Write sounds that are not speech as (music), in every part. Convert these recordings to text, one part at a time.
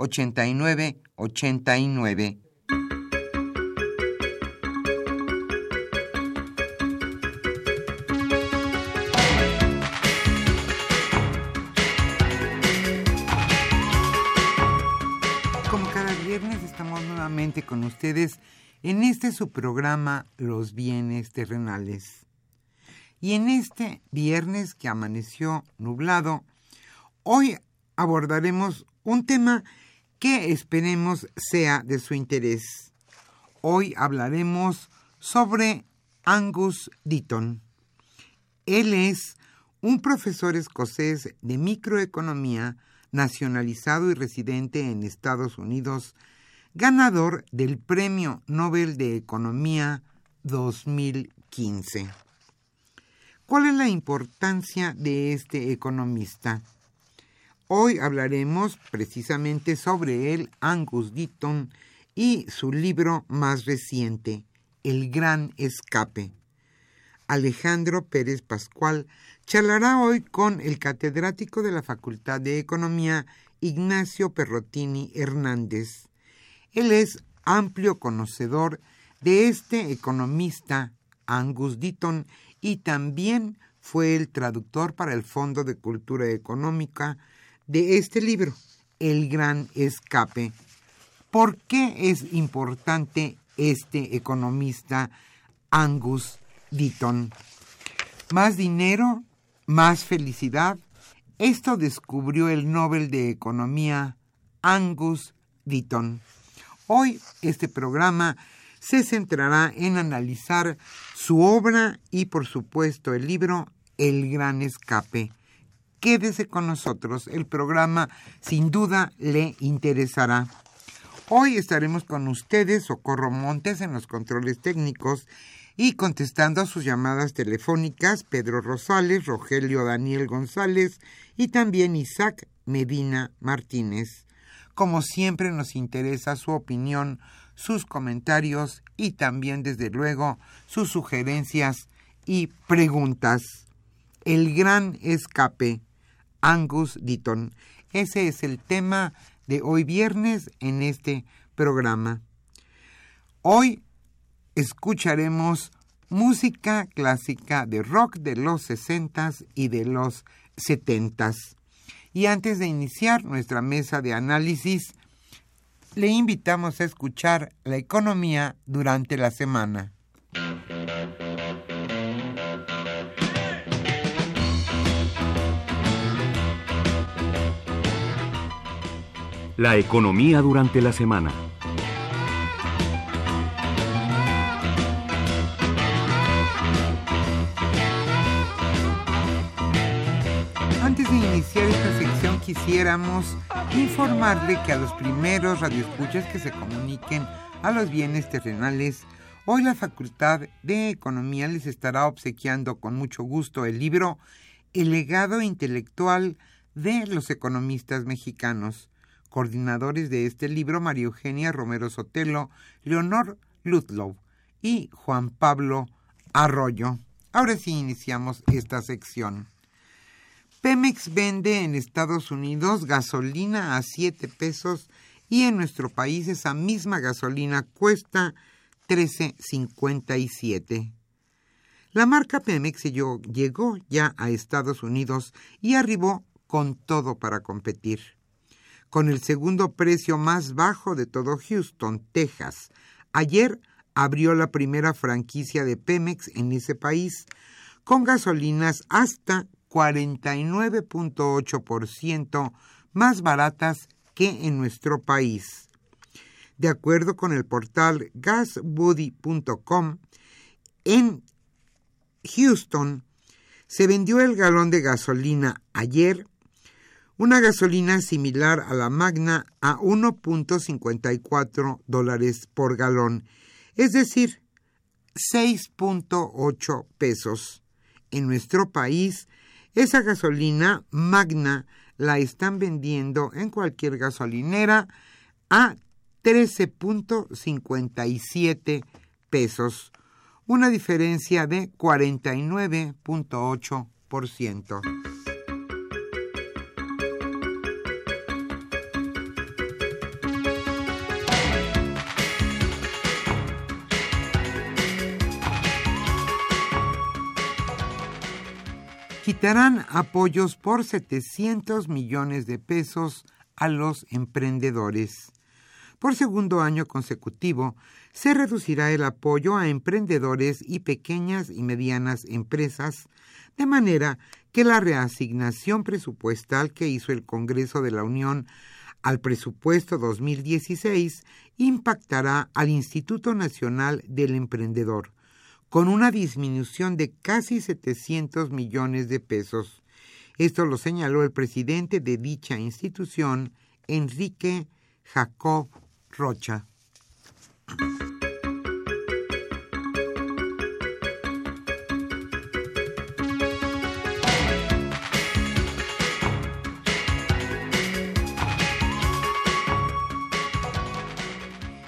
8989. Como cada viernes estamos nuevamente con ustedes en este su programa Los bienes terrenales. Y en este viernes que amaneció nublado, hoy abordaremos un tema esperemos sea de su interés. Hoy hablaremos sobre Angus Deaton. Él es un profesor escocés de microeconomía nacionalizado y residente en Estados Unidos, ganador del Premio Nobel de Economía 2015. ¿Cuál es la importancia de este economista? Hoy hablaremos precisamente sobre él, Angus Deaton, y su libro más reciente, El Gran Escape. Alejandro Pérez Pascual charlará hoy con el catedrático de la Facultad de Economía, Ignacio Perrotini Hernández. Él es amplio conocedor de este economista, Angus Deaton, y también fue el traductor para el Fondo de Cultura Económica de este libro, El Gran Escape. ¿Por qué es importante este economista Angus Deaton? Más dinero, más felicidad. Esto descubrió el Nobel de Economía Angus Deaton. Hoy este programa se centrará en analizar su obra y por supuesto el libro El Gran Escape. Quédese con nosotros, el programa sin duda le interesará. Hoy estaremos con ustedes, Socorro Montes, en los controles técnicos y contestando a sus llamadas telefónicas, Pedro Rosales, Rogelio Daniel González y también Isaac Medina Martínez. Como siempre nos interesa su opinión, sus comentarios y también, desde luego, sus sugerencias y preguntas. El gran escape Angus Deaton. Ese es el tema de hoy viernes en este programa. Hoy escucharemos música clásica de rock de los 60 y de los 70 Y antes de iniciar nuestra mesa de análisis, le invitamos a escuchar la economía durante la semana. La economía durante la semana. Antes de iniciar esta sección quisiéramos informarle que a los primeros radioescuchas que se comuniquen a los bienes terrenales, hoy la Facultad de Economía les estará obsequiando con mucho gusto el libro El legado intelectual de los economistas mexicanos coordinadores de este libro María Eugenia Romero Sotelo, Leonor Ludlow y Juan Pablo Arroyo. Ahora sí iniciamos esta sección. Pemex vende en Estados Unidos gasolina a 7 pesos y en nuestro país esa misma gasolina cuesta 13.57. La marca Pemex llegó ya a Estados Unidos y arribó con todo para competir. Con el segundo precio más bajo de todo Houston, Texas. Ayer abrió la primera franquicia de Pemex en ese país, con gasolinas hasta 49.8% más baratas que en nuestro país. De acuerdo con el portal gasbuddy.com, en Houston se vendió el galón de gasolina ayer, una gasolina similar a la Magna a 1.54 dólares por galón, es decir, 6.8 pesos. En nuestro país, esa gasolina Magna la están vendiendo en cualquier gasolinera a 13.57 pesos, una diferencia de 49.8%. quitarán apoyos por 700 millones de pesos a los emprendedores. Por segundo año consecutivo, se reducirá el apoyo a emprendedores y pequeñas y medianas empresas, de manera que la reasignación presupuestal que hizo el Congreso de la Unión al presupuesto 2016 impactará al Instituto Nacional del Emprendedor, con una disminución de casi 700 millones de pesos. Esto lo señaló el presidente de dicha institución, Enrique Jacob Rocha.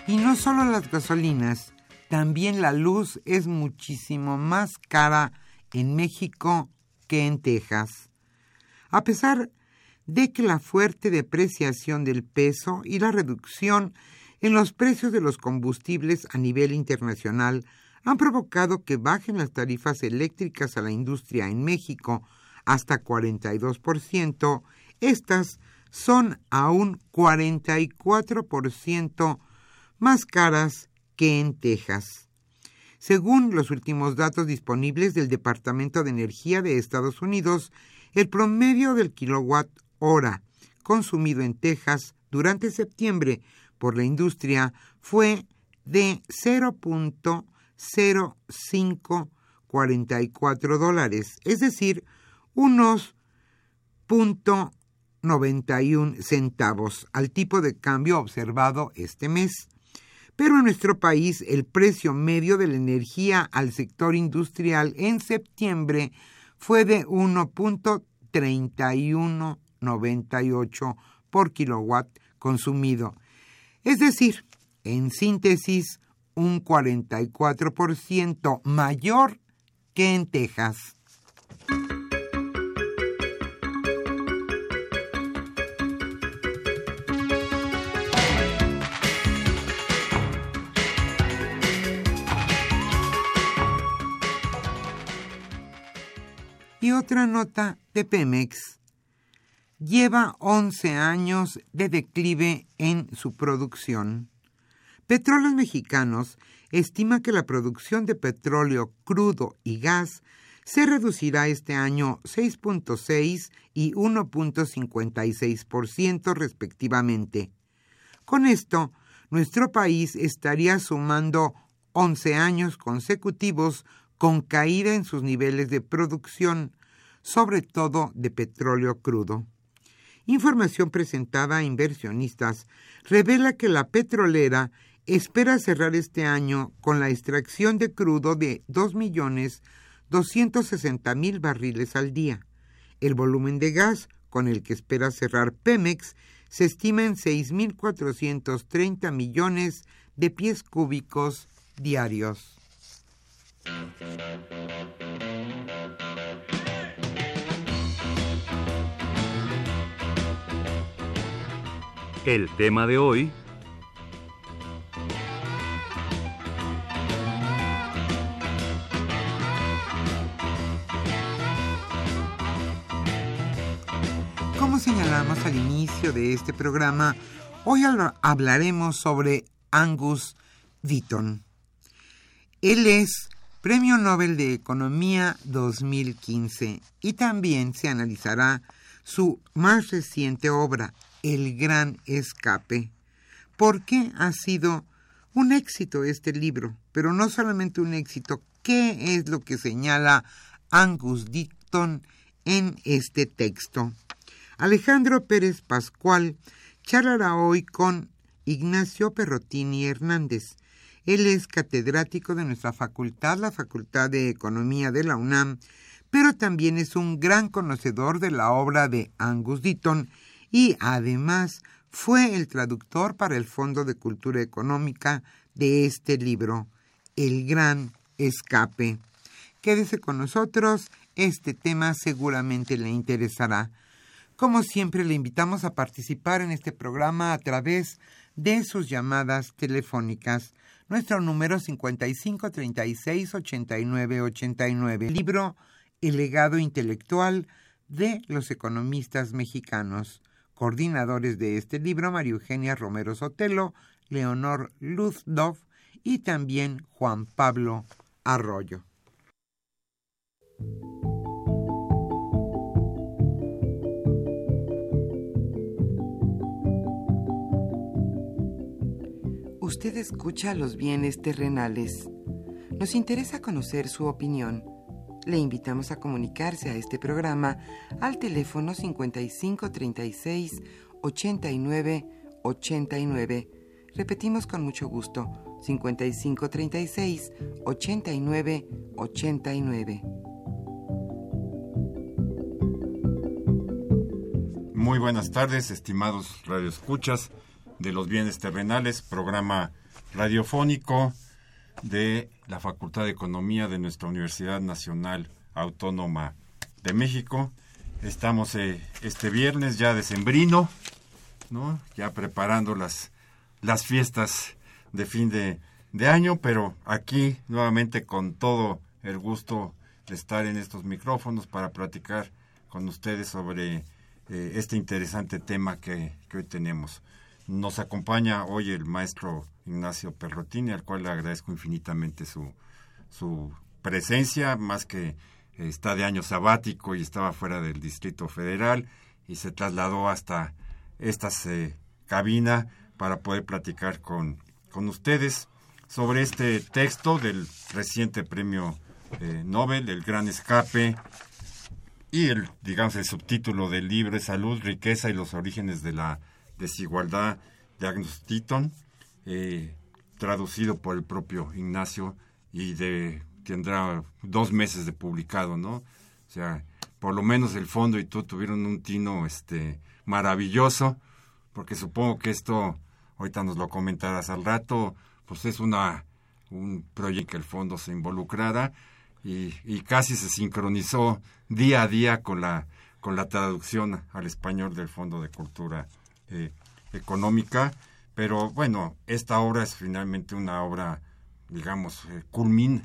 Y no solo las gasolinas, también la luz es muchísimo más cara en México que en Texas. A pesar de que la fuerte depreciación del peso y la reducción en los precios de los combustibles a nivel internacional han provocado que bajen las tarifas eléctricas a la industria en México hasta 42%, estas son aún 44% más caras en Texas. Según los últimos datos disponibles del Departamento de Energía de Estados Unidos, el promedio del kilowatt hora consumido en Texas durante septiembre por la industria fue de 0.0544 dólares, es decir, unos 0.91 centavos al tipo de cambio observado este mes. Pero en nuestro país el precio medio de la energía al sector industrial en septiembre fue de 1.3198 por kilowatt consumido. Es decir, en síntesis, un 44% mayor que en Texas. Y otra nota de Pemex. Lleva 11 años de declive en su producción. Petróleos Mexicanos estima que la producción de petróleo crudo y gas se reducirá este año 6.6 y 1.56% respectivamente. Con esto, nuestro país estaría sumando 11 años consecutivos con caída en sus niveles de producción, sobre todo de petróleo crudo. Información presentada a inversionistas revela que la petrolera espera cerrar este año con la extracción de crudo de 2.260.000 barriles al día. El volumen de gas con el que espera cerrar Pemex se estima en 6.430 millones de pies cúbicos diarios. El tema de hoy Como señalamos al inicio de este programa, hoy hablaremos sobre Angus Deaton. Él es Premio Nobel de Economía 2015 y también se analizará su más reciente obra, El Gran Escape. ¿Por qué ha sido un éxito este libro? Pero no solamente un éxito, ¿qué es lo que señala Angus Deaton en este texto? Alejandro Pérez Pascual charlará hoy con Ignacio Perrotini Hernández. Él es catedrático de nuestra facultad, la Facultad de Economía de la UNAM, pero también es un gran conocedor de la obra de Angus Deaton y además fue el traductor para el Fondo de Cultura Económica de este libro, El Gran Escape. Quédese con nosotros, este tema seguramente le interesará. Como siempre, le invitamos a participar en este programa a través de sus llamadas telefónicas. Nuestro número 55 36 89 89. Libro El legado intelectual de los economistas mexicanos. Coordinadores de este libro, María Eugenia Romero Sotelo, Leonor Luzdov y también Juan Pablo Arroyo. Usted escucha los bienes terrenales. Nos interesa conocer su opinión. Le invitamos a comunicarse a este programa al teléfono 5536 89 89. Repetimos con mucho gusto, 5536 89 89. Muy buenas tardes, estimados radioescuchas de los bienes terrenales, programa radiofónico de la Facultad de Economía de nuestra Universidad Nacional Autónoma de México. Estamos eh, este viernes ya decembrino, ¿no? Ya preparando las, las fiestas de fin de, de año, pero aquí nuevamente con todo el gusto de estar en estos micrófonos para platicar con ustedes sobre eh, este interesante tema que, que hoy tenemos. Nos acompaña hoy el maestro Ignacio Perrotini, al cual le agradezco infinitamente su, su presencia, más que eh, está de año sabático y estaba fuera del Distrito Federal y se trasladó hasta esta eh, cabina para poder platicar con, con ustedes sobre este texto del reciente premio eh, Nobel, El Gran Escape, y el, digamos, el subtítulo del libro es Salud, Riqueza y los Orígenes de la Desigualdad de Agnes Deaton, eh, traducido por el propio Ignacio y de tendrá dos meses de publicado, ¿no? O sea, por lo menos el fondo y tú tuvieron un tino este maravilloso, porque supongo que esto, ahorita nos lo comentarás al rato, pues es una un proyecto que el fondo se involucrara y, y casi se sincronizó día a día con la con la traducción al español del Fondo de Cultura eh, económica, pero bueno, esta obra es finalmente una obra, digamos, eh,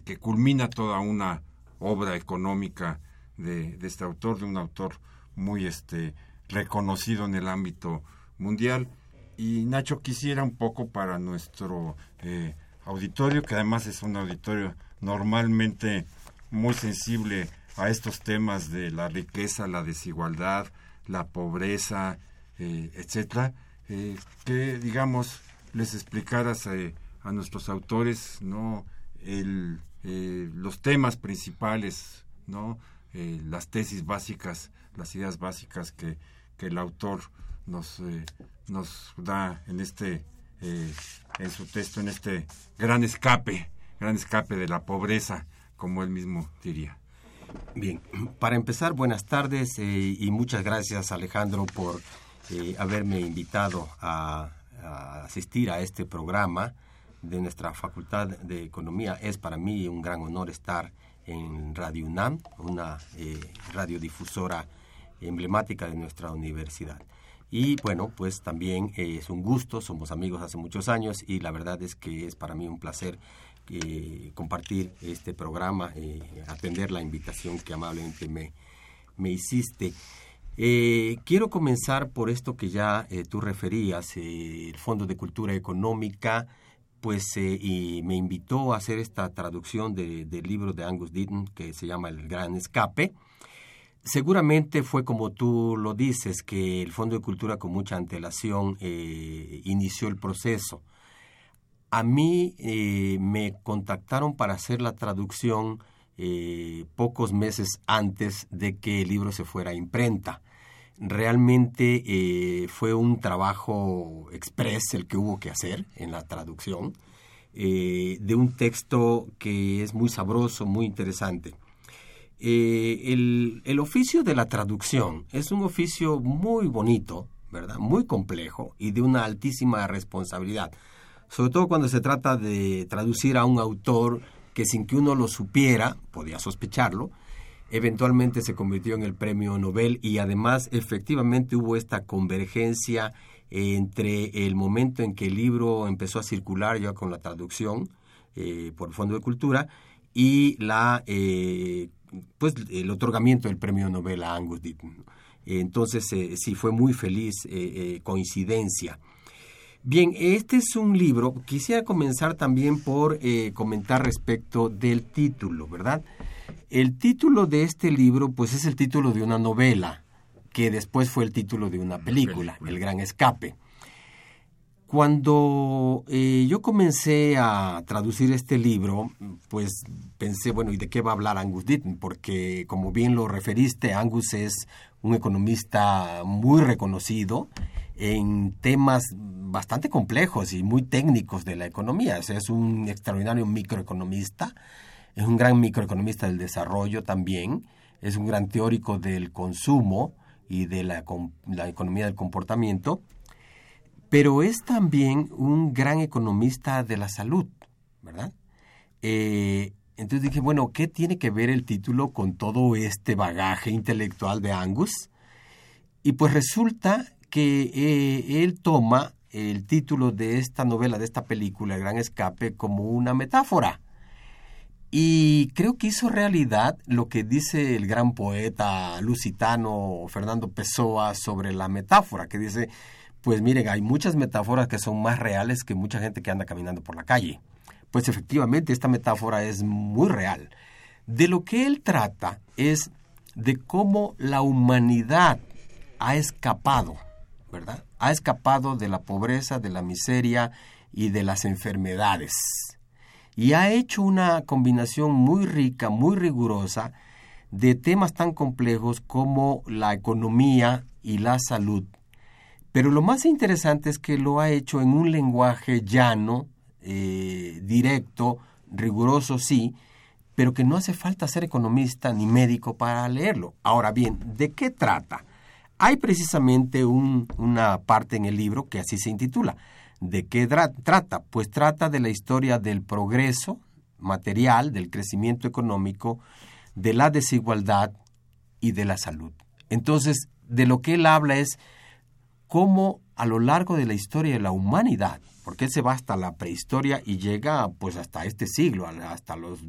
que culmina toda una obra económica de, este autor, de un autor muy este, reconocido en el ámbito mundial. Y Nacho quisiera un poco para nuestro eh, auditorio, que además es un auditorio normalmente muy sensible a estos temas de la riqueza, la desigualdad, la pobreza, eh, etcétera, eh, que digamos les explicaras eh, a nuestros autores no el, los temas principales, no las tesis básicas, las ideas básicas que, que el autor nos nos da en este en su texto en este gran escape, gran escape de la pobreza, como él mismo diría. Bien, para empezar, buenas tardes y muchas gracias Alejandro por eh, haberme invitado a, asistir a este programa de nuestra Facultad de Economía. Es para mí un gran honor estar en Radio UNAM, una eh, radiodifusora emblemática de nuestra universidad. Y bueno, pues también eh, es un gusto, somos amigos hace muchos años y la verdad es que es para mí un placer eh, compartir este programa, eh, atender la invitación que amablemente me, me hiciste. Quiero comenzar por esto que ya tú referías, el Fondo de Cultura Económica, pues me invitó a hacer esta traducción del libro de Angus Deaton que se llama El Gran Escape. Seguramente fue como tú lo dices, que el Fondo de Cultura con mucha antelación eh, inició el proceso. A mí eh, me contactaron para hacer la traducción eh, pocos meses antes de que el libro se fuera a imprenta. Realmente fue un trabajo express el que hubo que hacer en la traducción de un texto que es muy sabroso, muy interesante. Eh, el, oficio de la traducción es un oficio muy bonito, ¿verdad? Muy complejo y de una altísima responsabilidad. Sobre todo cuando se trata de traducir a un autor que sin que uno lo supiera, podía sospecharlo, eventualmente se convirtió en el premio Nobel y además efectivamente hubo esta convergencia entre el momento en que el libro empezó a circular ya con la traducción eh, por el Fondo de Cultura y la eh, pues el otorgamiento del premio Nobel a Angus Deaton. Entonces, eh, sí, fue muy feliz eh, coincidencia. Bien, este es un libro, quisiera comenzar también por comentar respecto del título, ¿verdad? El título de este libro, pues es el título de una novela, que después fue el título de una película, El Gran Escape. Cuando eh, yo comencé a traducir este libro, pues pensé, bueno, ¿y de qué va a hablar Angus Deaton? Porque, como bien lo referiste, Angus es un economista muy reconocido en temas bastante complejos y muy técnicos de la economía. es un extraordinario microeconomista, es un gran microeconomista del desarrollo también, es un gran teórico del consumo y de la, economía del comportamiento pero es también un gran economista de la salud, ¿verdad? Eh, entonces dije, bueno, ¿qué tiene que ver el título con todo este bagaje intelectual de Angus? Y pues resulta que eh, él toma el título de esta novela, de esta película, El Gran Escape, como una metáfora. Y creo que hizo realidad lo que dice el gran poeta lusitano Fernando Pessoa sobre la metáfora, que dice, pues miren, hay muchas metáforas que son más reales que mucha gente que anda caminando por la calle. Pues efectivamente, esta metáfora es muy real. De lo que él trata es de cómo la humanidad ha escapado, ¿verdad? Ha escapado de la pobreza, de la miseria y de las enfermedades. Y ha hecho una combinación muy rica, muy rigurosa, de temas tan complejos como la economía y la salud pero lo más interesante es que lo ha hecho en un lenguaje llano, eh, directo, riguroso, sí, pero que no hace falta ser economista ni médico para leerlo. Ahora bien, ¿de qué trata? Hay precisamente una parte en el libro que así se intitula. ¿De qué trata? Pues trata de la historia del progreso material, del crecimiento económico, de la desigualdad y de la salud. Entonces, de lo que él habla es cómo a lo largo de la historia de la humanidad, porque él se va hasta la prehistoria y llega pues hasta este siglo, hasta los,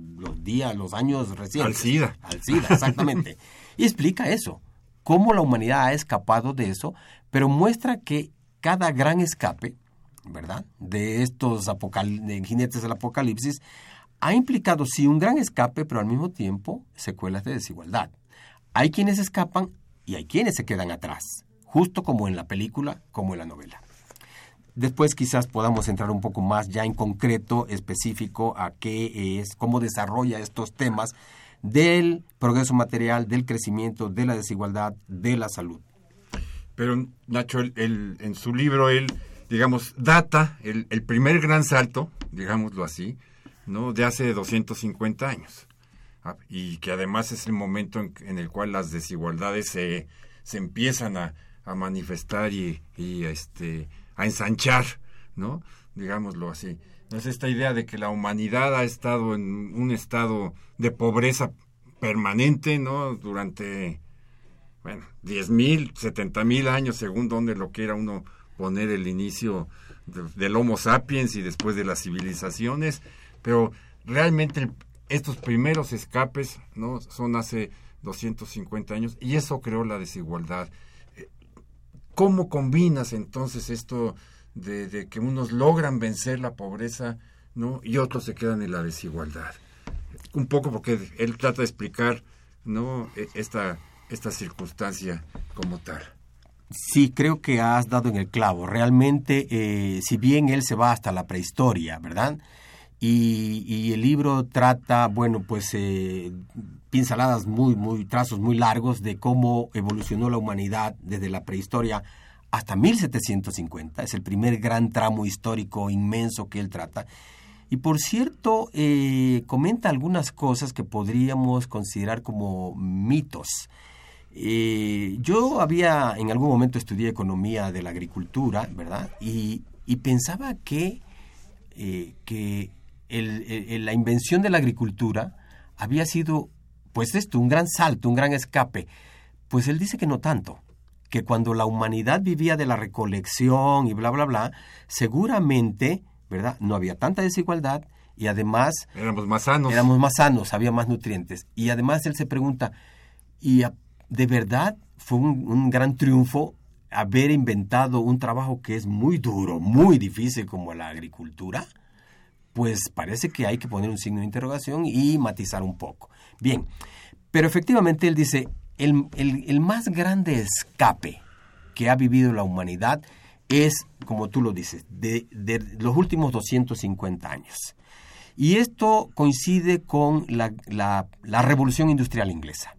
días, los años recientes. Al SIDA. Al SIDA, exactamente. (laughs) y explica eso, cómo la humanidad ha escapado de eso, pero muestra que cada gran escape, ¿verdad? De estos jinetes del apocalipsis, ha implicado sí un gran escape, pero al mismo tiempo secuelas de desigualdad. Hay quienes escapan y hay quienes se quedan atrás justo como en la película, como en la novela. Después quizás podamos entrar un poco más ya en concreto, específico, a qué es, cómo desarrolla estos temas del progreso material, del crecimiento, de la desigualdad, de la salud. Pero Nacho, en su libro, él, digamos, data el, primer gran salto, digámoslo así, ¿no? de hace 250 años. Ah, y que además es el momento en, el cual las desigualdades se, se empiezan a, a manifestar y, y este, a ensanchar, ¿no? Digámoslo así. Es esta idea de que la humanidad ha estado en un estado de pobreza permanente, ¿no? Durante, bueno, diez mil, setenta mil años, según donde lo quiera uno poner el inicio del Homo sapiens y después de las civilizaciones, pero realmente estos primeros escapes, ¿no? Son hace 250 años y eso creó la desigualdad. ¿Cómo combinas entonces esto de, que unos logran vencer la pobreza ¿no? y otros se quedan en la desigualdad? Un poco porque él trata de explicar ¿no? E, esta, esta circunstancia como tal. Sí, creo que has dado en el clavo. Realmente, eh, si bien él se va hasta la prehistoria, ¿verdad? Y, el libro trata, bueno, pues eh, pinceladas muy, muy, trazos muy largos de cómo evolucionó la humanidad desde la prehistoria hasta 1750. Es el primer gran tramo histórico inmenso que él trata. Y por cierto, eh, comenta algunas cosas que podríamos considerar como mitos. Eh, yo había, en algún momento estudié economía de la agricultura, ¿verdad? Y, pensaba que, que la invención de la agricultura había sido, pues esto, un gran salto, un gran escape. Pues él dice que no tanto, que cuando la humanidad vivía de la recolección y bla, bla, bla, seguramente, ¿verdad? No había tanta desigualdad y además... Éramos más sanos. Éramos más sanos, había más nutrientes. Y además él se pregunta, ¿y de verdad fue un, gran triunfo haber inventado un trabajo que es muy duro, muy difícil como la agricultura? pues parece que hay que poner un signo de interrogación y matizar un poco. Bien, pero efectivamente él dice, el, más grande escape que ha vivido la humanidad es, como tú lo dices, de, los últimos 250 años. Y esto coincide con la, la revolución industrial inglesa.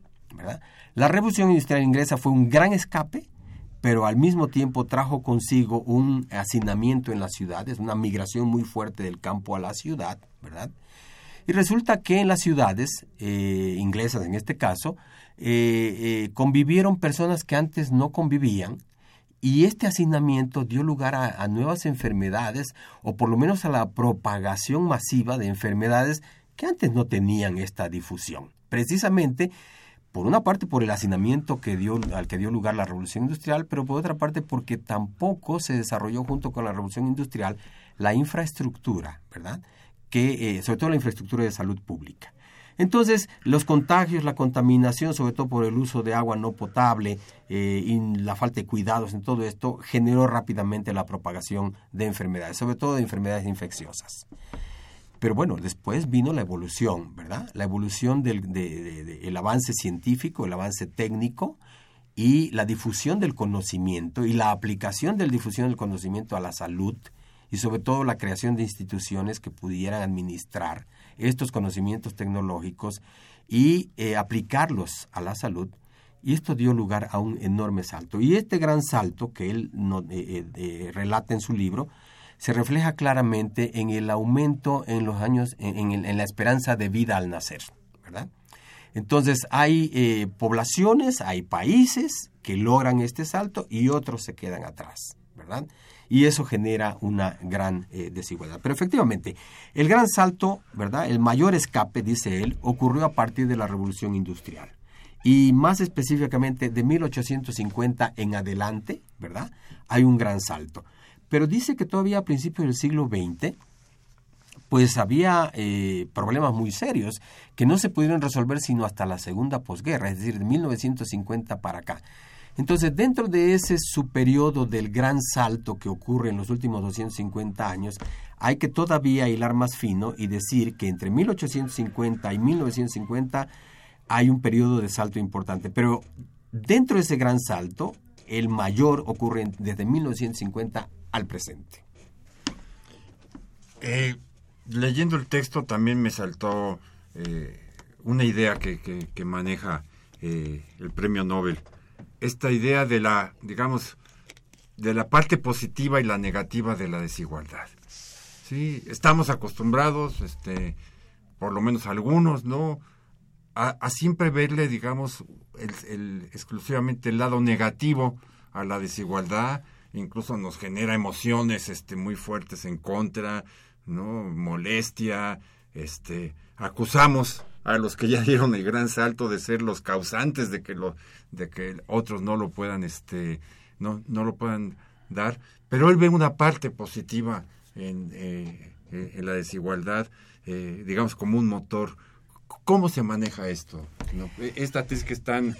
La revolución industrial inglesa fue un gran escape pero al mismo tiempo trajo consigo un hacinamiento en las ciudades, una migración muy fuerte del campo a la ciudad, ¿verdad? Y resulta que en las ciudades, eh, inglesas en este caso, eh, eh, convivieron personas que antes no convivían, y este hacinamiento dio lugar a, nuevas enfermedades, o por lo menos a la propagación masiva de enfermedades que antes no tenían esta difusión. Precisamente por una parte por el hacinamiento que dio, al que dio lugar la revolución industrial, pero por otra parte porque tampoco se desarrolló junto con la revolución industrial la infraestructura, ¿verdad? Que, eh, sobre todo la infraestructura de salud pública. Entonces, los contagios, la contaminación, sobre todo por el uso de agua no potable eh, y la falta de cuidados en todo esto, generó rápidamente la propagación de enfermedades, sobre todo de enfermedades infecciosas. Pero bueno, después vino la evolución, ¿verdad? La evolución del de, avance científico, el avance técnico y la difusión del conocimiento y la aplicación de la difusión del conocimiento a la salud y sobre todo la creación de instituciones que pudieran administrar estos conocimientos tecnológicos y eh, aplicarlos a la salud. Y esto dio lugar a un enorme salto. Y este gran salto que él eh, eh, relata en su libro se refleja claramente en el aumento en los años, en, la esperanza de vida al nacer, ¿verdad? Entonces hay eh, poblaciones, hay países que logran este salto y otros se quedan atrás, ¿verdad? Y eso genera una gran eh, desigualdad. Pero efectivamente, el gran salto, ¿verdad? El mayor escape, dice él, ocurrió a partir de la revolución industrial. Y más específicamente de 1850 en adelante, ¿verdad? Hay un gran salto. Pero dice que todavía a principios del siglo XX, pues había eh, problemas muy serios que no se pudieron resolver sino hasta la segunda posguerra, es decir, de 1950 para acá. Entonces, dentro de ese su periodo del gran salto que ocurre en los últimos 250 años, hay que todavía hilar más fino y decir que entre 1850 y 1950 hay un periodo de salto importante. Pero dentro de ese gran salto, el mayor ocurre desde 1950 al presente. Eh, leyendo el texto también me saltó eh, una idea que, maneja eh, el premio Nobel. Esta idea de la, digamos, de la parte positiva y la negativa de la desigualdad. Sí, estamos acostumbrados, este, por lo menos algunos, ¿no? A, siempre verle, digamos, el, exclusivamente el lado negativo a la desigualdad incluso nos genera emociones este, muy fuertes en contra, ¿no? molestia, este, acusamos a los que ya (laughs) dieron el gran salto de ser los causantes de que lo, de que otros no lo puedan, este, no, no lo puedan dar, pero él ve una parte positiva en, eh, eh, en la desigualdad, eh, digamos como un motor. ¿Cómo se maneja esto? Esta tesis que están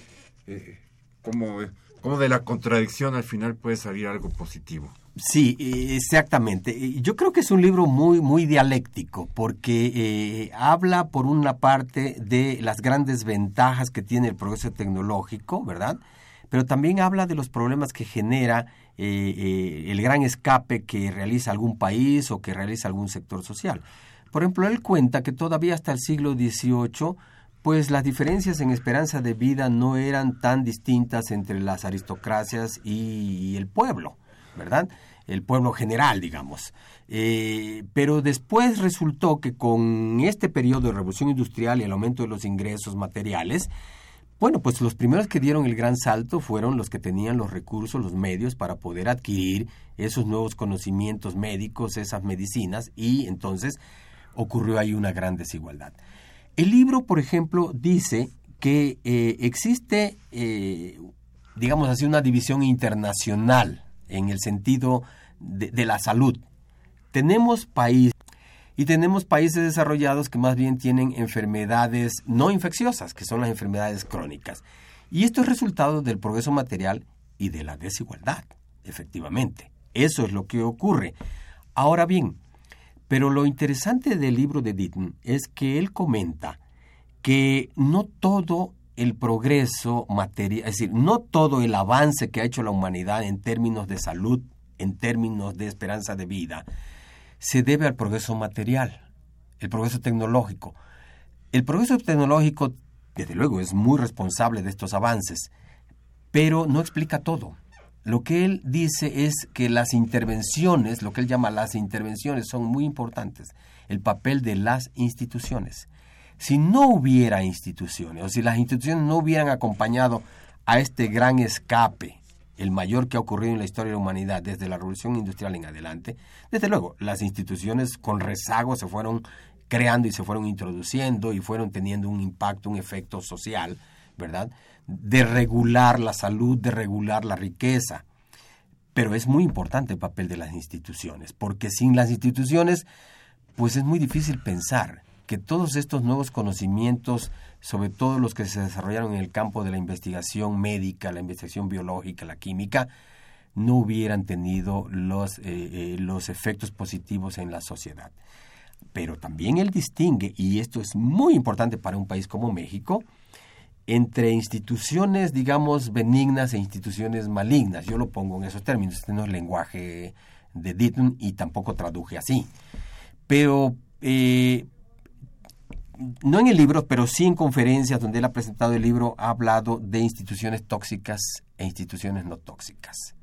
como, como de la contradicción al final puede salir algo positivo. Sí, exactamente. Yo creo que es un libro muy, muy dialéctico porque eh, habla por una parte de las grandes ventajas que tiene el progreso tecnológico, ¿verdad? Pero también habla de los problemas que genera eh, eh, el gran escape que realiza algún país o que realiza algún sector social. Por ejemplo, él cuenta que todavía hasta el siglo XVIII pues las diferencias en esperanza de vida no eran tan distintas entre las aristocracias y el pueblo, ¿verdad? el pueblo general, digamos. Eh, pero después resultó que con este periodo de revolución industrial y el aumento de los ingresos materiales, bueno, pues los primeros que dieron el gran salto fueron los que tenían los recursos, los medios para poder adquirir esos nuevos conocimientos médicos, esas medicinas, y entonces ocurrió ahí una gran desigualdad. El libro, por ejemplo, dice que eh, existe, eh, digamos así, una división internacional en el sentido de, la salud. Tenemos países y tenemos países desarrollados que más bien tienen enfermedades no infecciosas, que son las enfermedades crónicas. Y esto es resultado del progreso material y de la desigualdad, efectivamente. Eso es lo que ocurre. Ahora bien, pero lo interesante del libro de Ditton es que él comenta que no todo el progreso material, es decir, no todo el avance que ha hecho la humanidad en términos de salud en términos de esperanza de vida se debe al progreso material, el progreso tecnológico. El progreso tecnológico, desde luego, es muy responsable de estos avances, pero no explica todo. Lo que él dice es que las intervenciones, lo que él llama las intervenciones, son muy importantes. El papel de las instituciones. Si no hubiera instituciones, o si las instituciones no hubieran acompañado a este gran escape el mayor que ha ocurrido en la historia de la humanidad desde la revolución industrial en adelante, desde luego las instituciones con rezago se fueron creando y se fueron introduciendo y fueron teniendo un impacto, un efecto social, ¿verdad? De regular la salud, de regular la riqueza. Pero es muy importante el papel de las instituciones, porque sin las instituciones, pues es muy difícil pensar que todos estos nuevos conocimientos, sobre todo los que se desarrollaron en el campo de la investigación médica, la investigación biológica, la química, no hubieran tenido los, eh, eh, los efectos positivos en la sociedad. Pero también él distingue, y esto es muy importante para un país como México, entre instituciones, digamos, benignas e instituciones malignas. Yo lo pongo en esos términos, este no es lenguaje de Ditton y tampoco traduje así. Pero eh, no en el libro, pero sí en conferencias donde él ha presentado el libro, ha hablado de instituciones tóxicas e instituciones no tóxicas.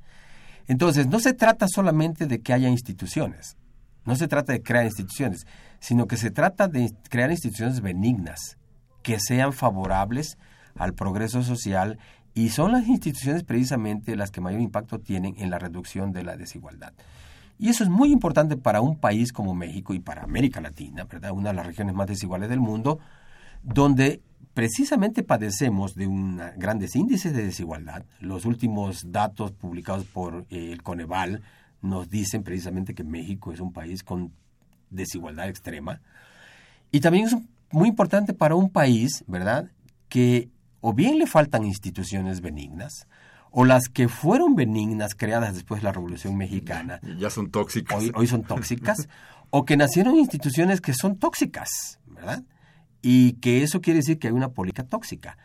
Entonces, no se trata solamente de que haya instituciones, no se trata de crear instituciones, sino que se trata de crear instituciones benignas, que sean favorables al progreso social y son las instituciones precisamente las que mayor impacto tienen en la reducción de la desigualdad. Y eso es muy importante para un país como México y para América Latina, ¿verdad? Una de las regiones más desiguales del mundo, donde precisamente padecemos de un grandes índices de desigualdad. Los últimos datos publicados por eh, el Coneval nos dicen precisamente que México es un país con desigualdad extrema. Y también es muy importante para un país, ¿verdad?, que o bien le faltan instituciones benignas, o las que fueron benignas creadas después de la Revolución Mexicana. Ya son tóxicas. Hoy, son tóxicas. o que nacieron instituciones que son tóxicas, ¿verdad? Y que eso quiere decir que hay una política tóxica.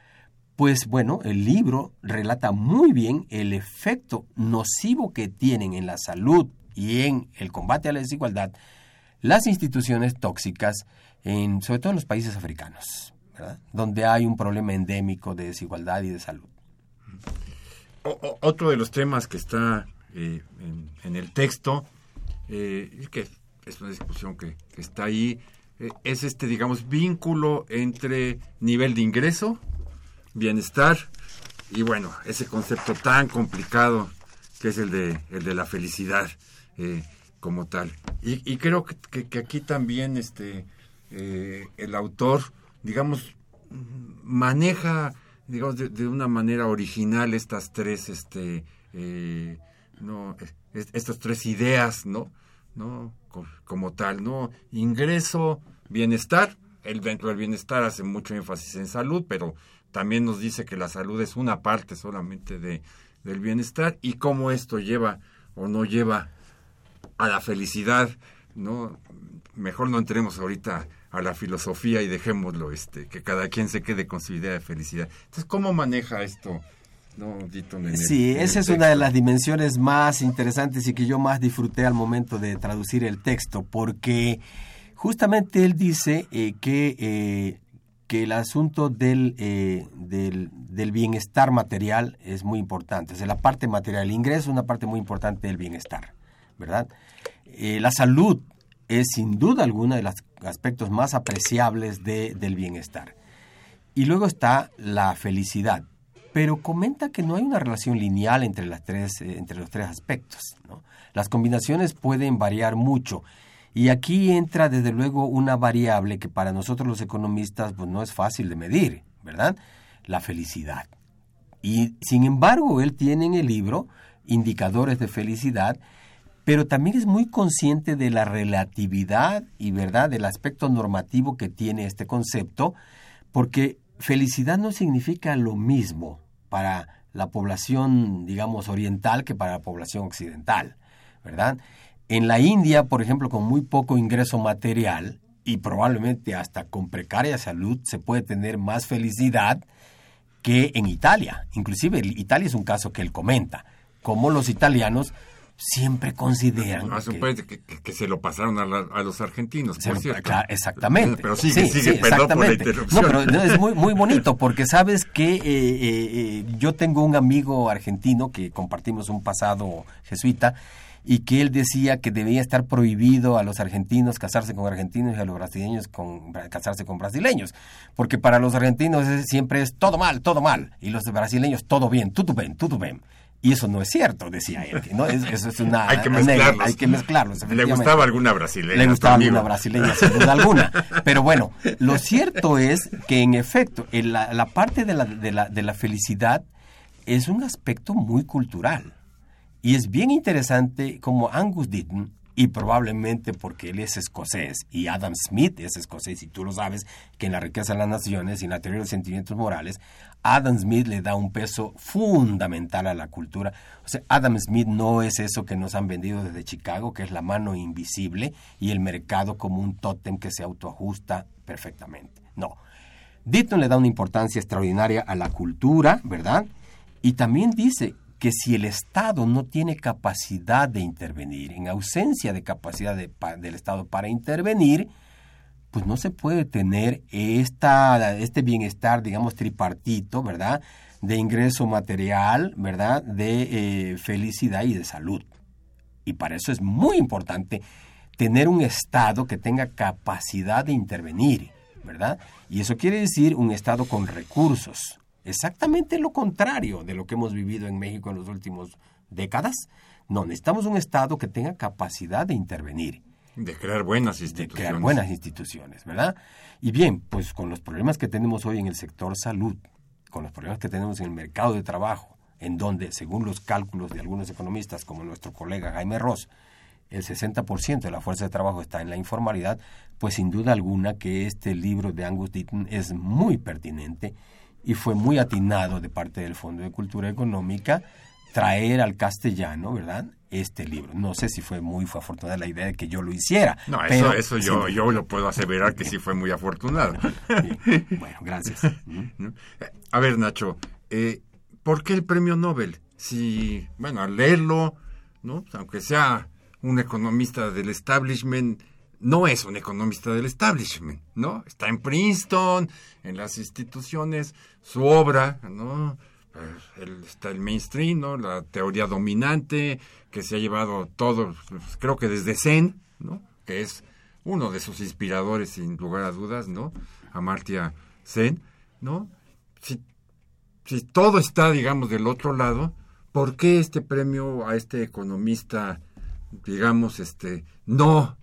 Pues bueno, el libro relata muy bien el efecto nocivo que tienen en la salud y en el combate a la desigualdad las instituciones tóxicas, en, sobre todo en los países africanos, donde hay un problema endémico de desigualdad y de salud otro de los temas que está eh, en, el texto, eh, que es una discusión que, está ahí, eh, es este, digamos, vínculo entre nivel de ingreso, bienestar y, bueno, ese concepto tan complicado que es el de, el de la felicidad. como tal. Y, creo que, que, aquí también este eh, el autor, digamos, maneja, digamos, de, una manera original estas tres, este, eh, no, estas tres ideas, ¿no? ¿no? Como tal, ¿no? Ingreso, bienestar. El dentro del bienestar hace mucho énfasis en salud, pero también nos dice que la salud es una parte solamente de, del bienestar y cómo esto lleva o no lleva a la felicidad, ¿no? Mejor no entremos ahorita a la filosofía y dejémoslo, este, que cada quien se quede con su idea de felicidad. Entonces, ¿cómo maneja esto? No, sí, esa es una de las dimensiones más interesantes y que yo más disfruté al momento de traducir el texto, porque justamente él dice eh, que, eh, que el asunto del, eh, del, del, bienestar material es muy importante. O sea, la parte material, el ingreso es una parte muy importante del bienestar, ¿verdad? la salud es sin duda alguna de los aspectos más apreciables de, del bienestar. Y luego está la felicidad, pero comenta que no hay una relación lineal entre, las tres, eh, entre los tres aspectos. Las combinaciones pueden variar mucho. Y aquí entra desde luego una variable que para nosotros los economistas pues, no es fácil de medir, ¿verdad? La felicidad. Y sin embargo, él tiene en el libro indicadores de felicidad pero también es muy consciente de la relatividad y verdad del aspecto normativo que tiene este concepto, porque felicidad no significa lo mismo para la población, digamos, oriental que para la población occidental, ¿verdad? En la India, por ejemplo, con muy poco ingreso material y probablemente hasta con precaria salud, se puede tener más felicidad que en Italia. Inclusive Italia es un caso que él comenta, como los italianos siempre consideran que, se lo pasaron a, los argentinos, exactamente. Pero sigue, sigue, perdón por la interrupción. No, pero es muy, muy bonito porque sabes que eh, eh, eh, yo tengo un amigo argentino que compartimos un pasado jesuita y que él decía que debía estar prohibido a los argentinos casarse con argentinos y a los brasileños con, casarse con brasileños, porque para los argentinos siempre es todo mal, todo mal, y los brasileños todo bien, todo bien, todo bien. Y eso no es cierto, decía él. ¿no? eso es una (laughs) hay que mezclarlos. Hay que mezclarlos. Le gustaba alguna brasileña. Le gustaba alguna brasileña, sin duda alguna. Pero bueno, lo cierto es que en efecto, la, la, parte de la, de, la, de la felicidad es un aspecto muy cultural. Y es bien interesante como Angus Deaton y probablemente porque él es escocés y Adam Smith es escocés y tú lo sabes que en la riqueza de las naciones y en la teoría de los sentimientos morales Adam Smith le da un peso fundamental a la cultura. O sea, Adam Smith no es eso que nos han vendido desde Chicago, que es la mano invisible y el mercado como un tótem que se autoajusta perfectamente. No. Ditton le da una importancia extraordinaria a la cultura, ¿verdad? Y también dice que si el Estado no tiene capacidad de intervenir, en ausencia de capacidad del Estado para intervenir, pues no se puede tener esta, este bienestar, digamos, tripartito, ¿verdad? De ingreso material, ¿verdad? De eh, felicidad y de salud. Y para eso es muy importante tener un Estado que tenga capacidad de intervenir, ¿verdad? Y eso quiere decir un Estado con recursos, exactamente lo contrario de lo que hemos vivido en México en las últimas décadas. No, necesitamos un Estado que tenga capacidad de intervenir. De crear buenas instituciones. De crear buenas instituciones, ¿verdad? Y bien, pues con los problemas que tenemos hoy en el sector salud, con los problemas que tenemos en el mercado de trabajo, en donde, según los cálculos de algunos economistas, como nuestro colega Jaime Ross, el 60% de la fuerza de trabajo está en la informalidad, pues sin duda alguna que este libro de Angus Deaton es muy pertinente y fue muy atinado de parte del Fondo de Cultura Económica traer al castellano, ¿verdad? Este libro. No sé si fue muy fue afortunada la idea de que yo lo hiciera. No, eso, eso yo, yo lo puedo aseverar que sí fue muy afortunado. (laughs) Bueno, gracias. A ver, Nacho, eh, ¿por qué el premio Nobel? Si, bueno, al leerlo, ¿no? Aunque sea un economista del establishment, no es un economista del establishment, ¿no? Está en Princeton, en las instituciones, su obra, ¿no? El, está el mainstream, ¿no? La teoría dominante que se ha llevado todo, pues, creo que desde Zen, ¿no? Que es uno de sus inspiradores sin lugar a dudas, ¿no? Amartya Zen, ¿no? Si, si todo está, digamos, del otro lado, ¿por qué este premio a este economista digamos, este, no,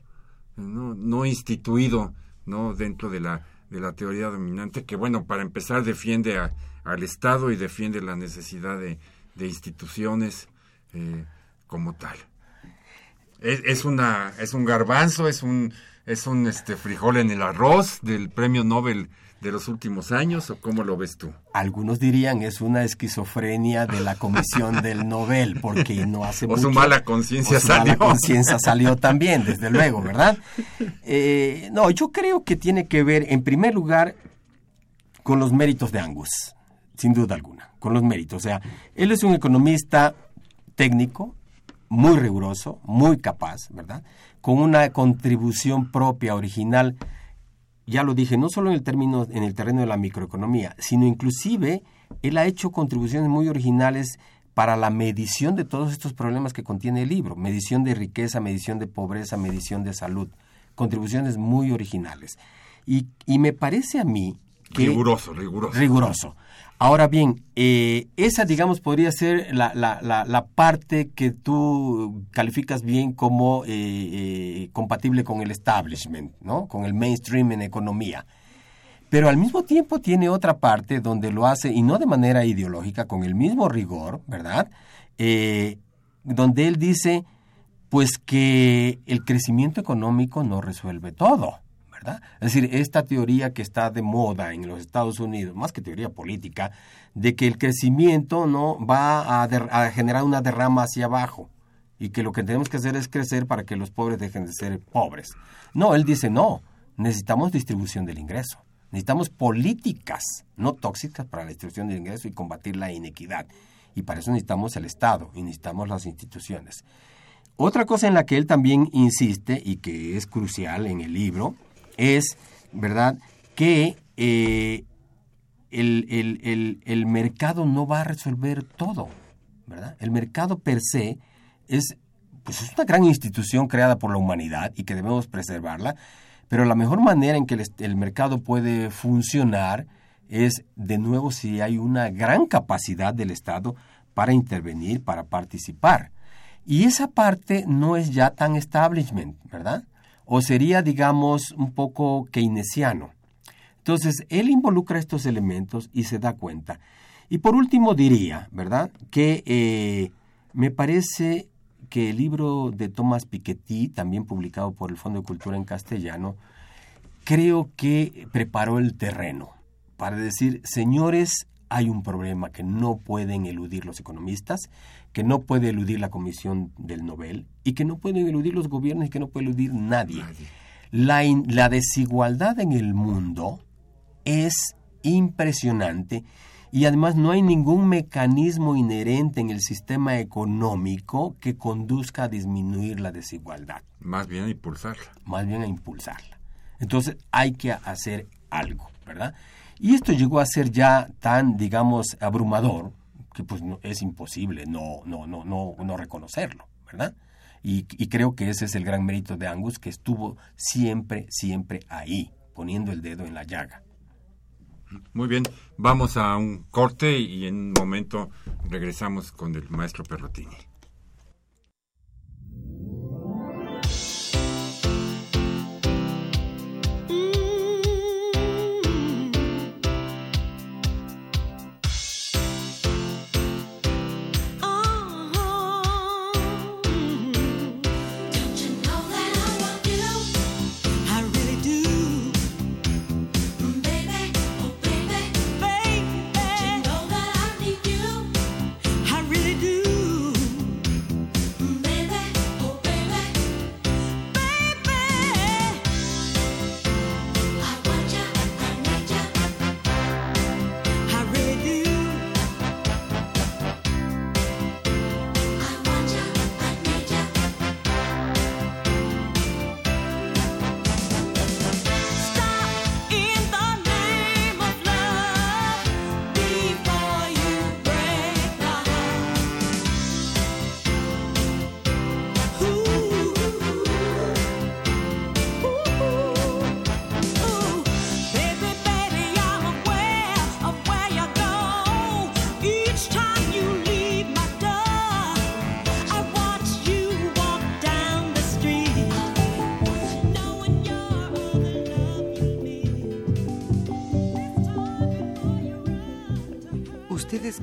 no, no instituido, no dentro de la de la teoría dominante, que bueno, para empezar defiende al Estado y defiende la necesidad de, de instituciones eh, como tal. Es, es, una, es un garbanzo, es un, es un este, frijol en el arroz del premio Nobel de los últimos años o cómo lo ves tú? Algunos dirían es una esquizofrenia de la comisión (laughs) del Nobel porque no hace o su mala conciencia salió. mala conciencia salió también, desde luego, ¿verdad? (laughs) Eh, no, yo creo que tiene que ver, en primer lugar, con los méritos de Angus, sin duda alguna, con los méritos. O sea, él es un economista técnico, muy riguroso, muy capaz, ¿verdad? Con una contribución propia, original ya lo dije, no solo en el, término, en el terreno de la microeconomía, sino inclusive él ha hecho contribuciones muy originales para la medición de todos estos problemas que contiene el libro, medición de riqueza, medición de pobreza, medición de salud, contribuciones muy originales. Y, y me parece a mí que... Riguroso, riguroso. Riguroso. Ahora bien, eh, esa, digamos, podría ser la, la, la, parte que tú calificas bien como eh, eh, compatible con el establishment, ¿no? Con el mainstream en economía. Pero al mismo tiempo tiene otra parte donde lo hace, y no de manera ideológica, con el mismo rigor, ¿verdad? donde él dice, pues que el crecimiento económico no resuelve todo. Es decir, esta teoría que está de moda en los Estados Unidos, más que teoría política, de que el crecimiento no va a, generar una derrama hacia abajo y que lo que tenemos que hacer es crecer para que los pobres dejen de ser pobres. No, él dice no, necesitamos distribución del ingreso. Necesitamos políticas no tóxicas para la distribución del ingreso y combatir la inequidad. Y para eso necesitamos el Estado y necesitamos las instituciones. Otra cosa en la que él también insiste y que es crucial en el libro es, ¿verdad?, que eh, el, mercado no va a resolver todo, ¿verdad? El mercado per se es, pues es una gran institución creada por la humanidad y que debemos preservarla, pero la mejor manera en que el, el mercado puede funcionar es, de nuevo, si hay una gran capacidad del Estado para intervenir, para participar. Y esa parte no es ya tan establishment, ¿verdad? O sería, digamos, un poco keynesiano. Entonces, él involucra estos elementos y se da cuenta. Y por último diría, ¿verdad?, que eh, me parece que el libro de Thomas Piketty, también publicado por el Fondo de Cultura en castellano, creo que preparó el terreno para decir, señores, hay un problema que no pueden eludir los economistas, que no puede eludir la Comisión del Nobel y que no pueden eludir los gobiernos y que no puede eludir nadie. La, la desigualdad en el mundo es impresionante y además no hay ningún mecanismo inherente en el sistema económico que conduzca a disminuir la desigualdad. Más bien a impulsarla. Más bien a impulsarla. Entonces hay que hacer algo, ¿verdad? Y esto llegó a ser ya tan, digamos, abrumador pues es imposible no, no, no, no, no reconocerlo, ¿verdad? Y, y, creo que ese es el gran mérito de Angus, que estuvo siempre, siempre ahí, poniendo el dedo en la llaga. Muy bien, vamos a un corte y en un momento regresamos con el maestro Perrotini.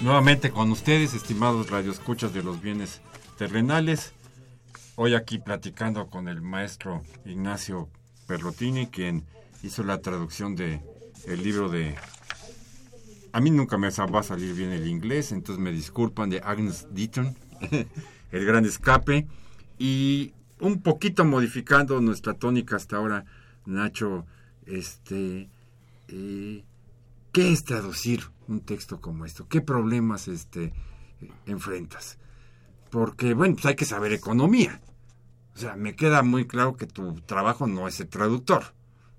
Nuevamente con ustedes, estimados radioescuchas de los bienes terrenales. Hoy aquí platicando con el maestro Ignacio Perrotini, quien hizo la traducción de el libro de a mí nunca me va a salir bien el inglés, entonces me disculpan de Agnes Deaton, (laughs) El Gran Escape, y un poquito modificando nuestra tónica hasta ahora, Nacho, este, eh, ¿qué es traducir un texto como esto? ¿Qué problemas este, enfrentas? Porque, bueno, pues hay que saber economía. O sea, me queda muy claro que tu trabajo no es el traductor,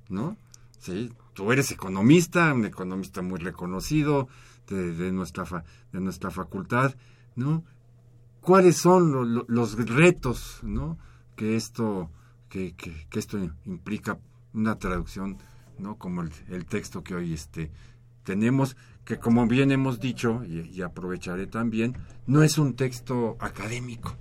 ¿no? Sí, tú eres economista, un economista muy reconocido de, nuestra, de nuestra facultad, ¿no? ¿Cuáles son los retos, ¿no? Que esto, que, que, esto implica una traducción, ¿no? Como el, el texto que hoy este, tenemos, que como bien hemos dicho, y, aprovecharé también, no es un texto académico,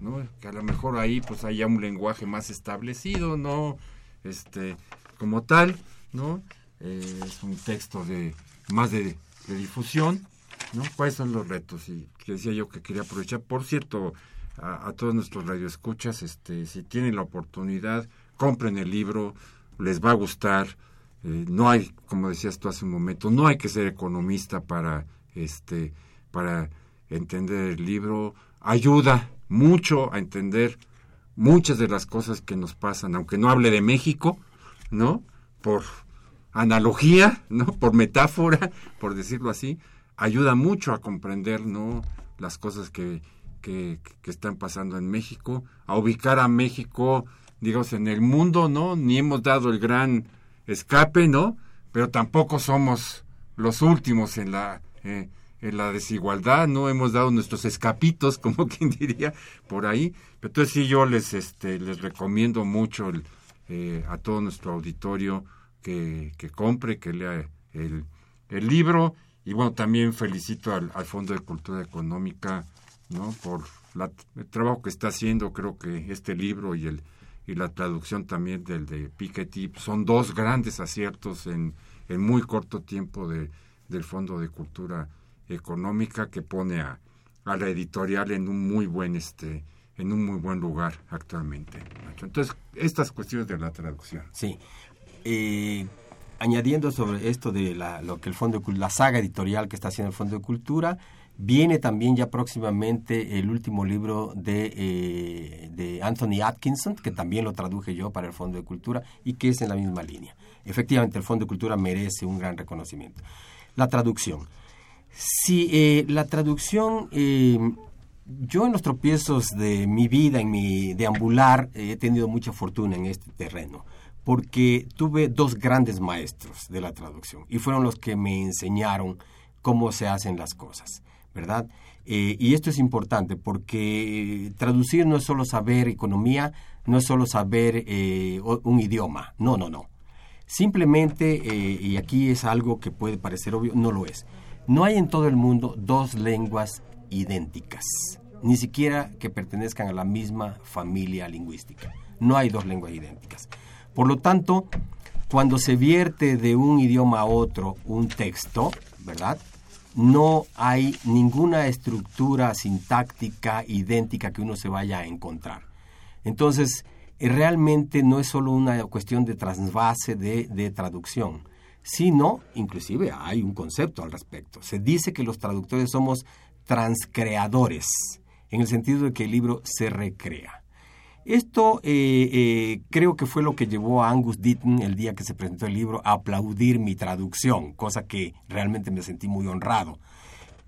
¿no? Que a lo mejor ahí pues haya un lenguaje más establecido, ¿no? Este, como tal, ¿no? Eh, es un texto de más de, difusión, ¿no? ¿Cuáles son los retos? Y que decía yo que quería aprovechar, por cierto, a, todos nuestros radioescuchas, este, si tienen la oportunidad, compren el libro, les va a gustar, eh, no hay, como decías tú hace un momento, no hay que ser economista para, este, para entender el libro. Ayuda mucho a entender muchas de las cosas que nos pasan, aunque no hable de México, ¿no? Por analogía, ¿no? Por metáfora, por decirlo así, ayuda mucho a comprender, ¿no? Las cosas que, que, que están pasando en México, a ubicar a México, digamos, en el mundo, ¿no? Ni hemos dado el gran escape, ¿no? Pero tampoco somos los últimos en la, eh, en la desigualdad, no hemos dado nuestros escapitos, (laughs) como quien diría, por ahí. Pero entonces sí yo les, este, les recomiendo mucho eh, a todo nuestro auditorio que, que compre, que lea el, el, libro. Y bueno, también felicito al, al Fondo de Cultura Económica, ¿no? Por el trabajo que está haciendo, creo que este libro y el y la traducción también del de Piketty son dos grandes aciertos en, en muy corto tiempo de, del Fondo de Cultura Económica que pone a, a la editorial en un muy buen este en un muy buen lugar actualmente. Entonces, estas cuestiones de la traducción. Sí. Eh, añadiendo sobre esto de la, lo que el Fondo la saga editorial que está haciendo el Fondo de Cultura, Viene también ya próximamente el último libro de, eh, de Anthony Atkinson, que también lo traduje yo para el Fondo de Cultura y que es en la misma línea. Efectivamente, el Fondo de Cultura merece un gran reconocimiento. La traducción. Si eh, la traducción, eh, yo en los tropiezos de mi vida, en mi deambular, he tenido mucha fortuna en este terreno porque tuve dos grandes maestros de la traducción y fueron los que me enseñaron cómo se hacen las cosas. ¿Verdad? Eh, y esto es importante porque traducir no es solo saber economía, no es solo saber eh, un idioma, no, no, no. Simplemente, eh, y aquí es algo que puede parecer obvio, no lo es. No hay en todo el mundo dos lenguas idénticas, ni siquiera que pertenezcan a la misma familia lingüística. No hay dos lenguas idénticas. Por lo tanto, cuando se vierte de un idioma a otro un texto, ¿verdad? No hay ninguna estructura sintáctica idéntica que uno se vaya a encontrar. Entonces, eh, realmente no es solo una cuestión de trasvase de, de traducción, sino, inclusive hay un concepto al respecto. Se dice que los traductores somos transcreadores, en el sentido de que el libro se recrea. Esto eh, eh, creo que fue lo que llevó a Angus Deaton el día que se presentó el libro a aplaudir mi traducción, cosa que realmente me sentí muy honrado,